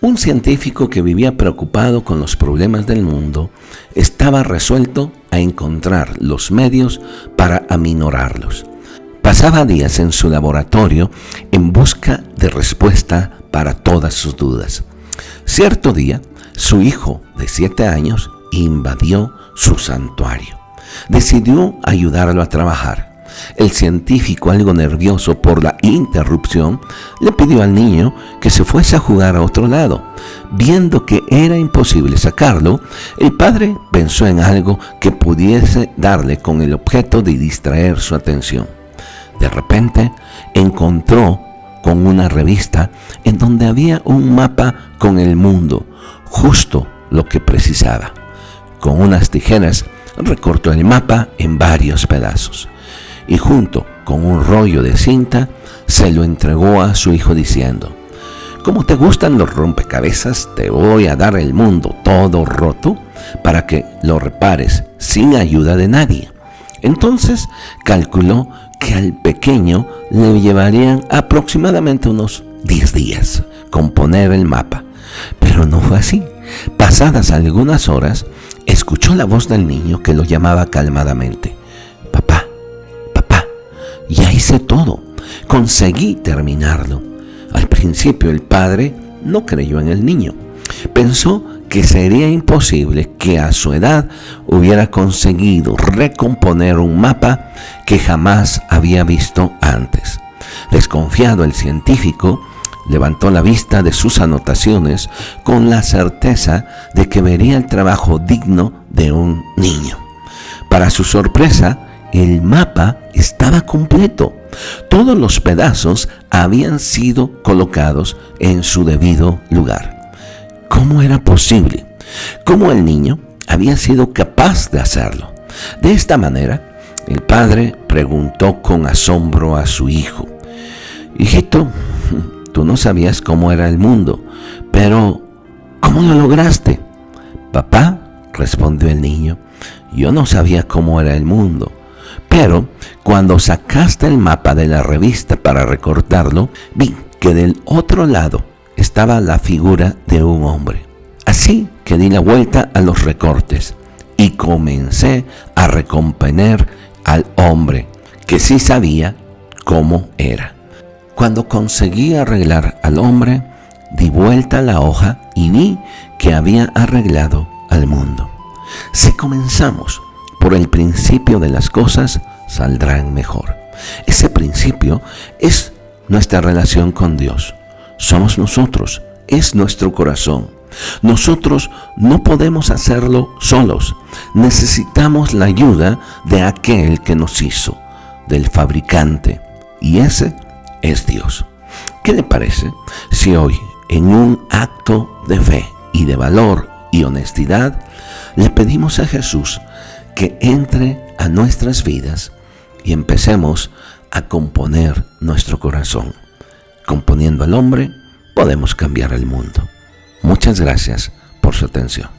Un científico que vivía preocupado con los problemas del mundo estaba resuelto a encontrar los medios para aminorarlos. Pasaba días en su laboratorio en busca de respuesta para todas sus dudas. Cierto día, su hijo de siete años invadió su santuario. Decidió ayudarlo a trabajar el científico, algo nervioso por la interrupción, le pidió al niño que se fuese a jugar a otro lado. Viendo que era imposible sacarlo, el padre pensó en algo que pudiese darle con el objeto de distraer su atención. De repente encontró con una revista en donde había un mapa con el mundo, justo lo que precisaba. Con unas tijeras recortó el mapa en varios pedazos y junto con un rollo de cinta se lo entregó a su hijo diciendo, como te gustan los rompecabezas, te voy a dar el mundo todo roto para que lo repares sin ayuda de nadie. Entonces calculó que al pequeño le llevarían aproximadamente unos 10 días componer el mapa. Pero no fue así. Pasadas algunas horas, escuchó la voz del niño que lo llamaba calmadamente. Ya hice todo. Conseguí terminarlo. Al principio el padre no creyó en el niño. Pensó que sería imposible que a su edad hubiera conseguido recomponer un mapa que jamás había visto antes. Desconfiado el científico, levantó la vista de sus anotaciones con la certeza de que vería el trabajo digno de un niño. Para su sorpresa, el mapa estaba completo. Todos los pedazos habían sido colocados en su debido lugar. ¿Cómo era posible? ¿Cómo el niño había sido capaz de hacerlo? De esta manera, el padre preguntó con asombro a su hijo, Hijito, tú no sabías cómo era el mundo, pero ¿cómo lo lograste? Papá, respondió el niño, yo no sabía cómo era el mundo, pero cuando sacaste el mapa de la revista para recortarlo, vi que del otro lado estaba la figura de un hombre. Así que di la vuelta a los recortes y comencé a recomponer al hombre que sí sabía cómo era. Cuando conseguí arreglar al hombre, di vuelta la hoja y vi que había arreglado al mundo. Si comenzamos por el principio de las cosas saldrán mejor. Ese principio es nuestra relación con Dios. Somos nosotros, es nuestro corazón. Nosotros no podemos hacerlo solos. Necesitamos la ayuda de aquel que nos hizo, del fabricante. Y ese es Dios. ¿Qué le parece si hoy, en un acto de fe y de valor y honestidad, le pedimos a Jesús que entre a nuestras vidas y empecemos a componer nuestro corazón. Componiendo al hombre, podemos cambiar el mundo. Muchas gracias por su atención.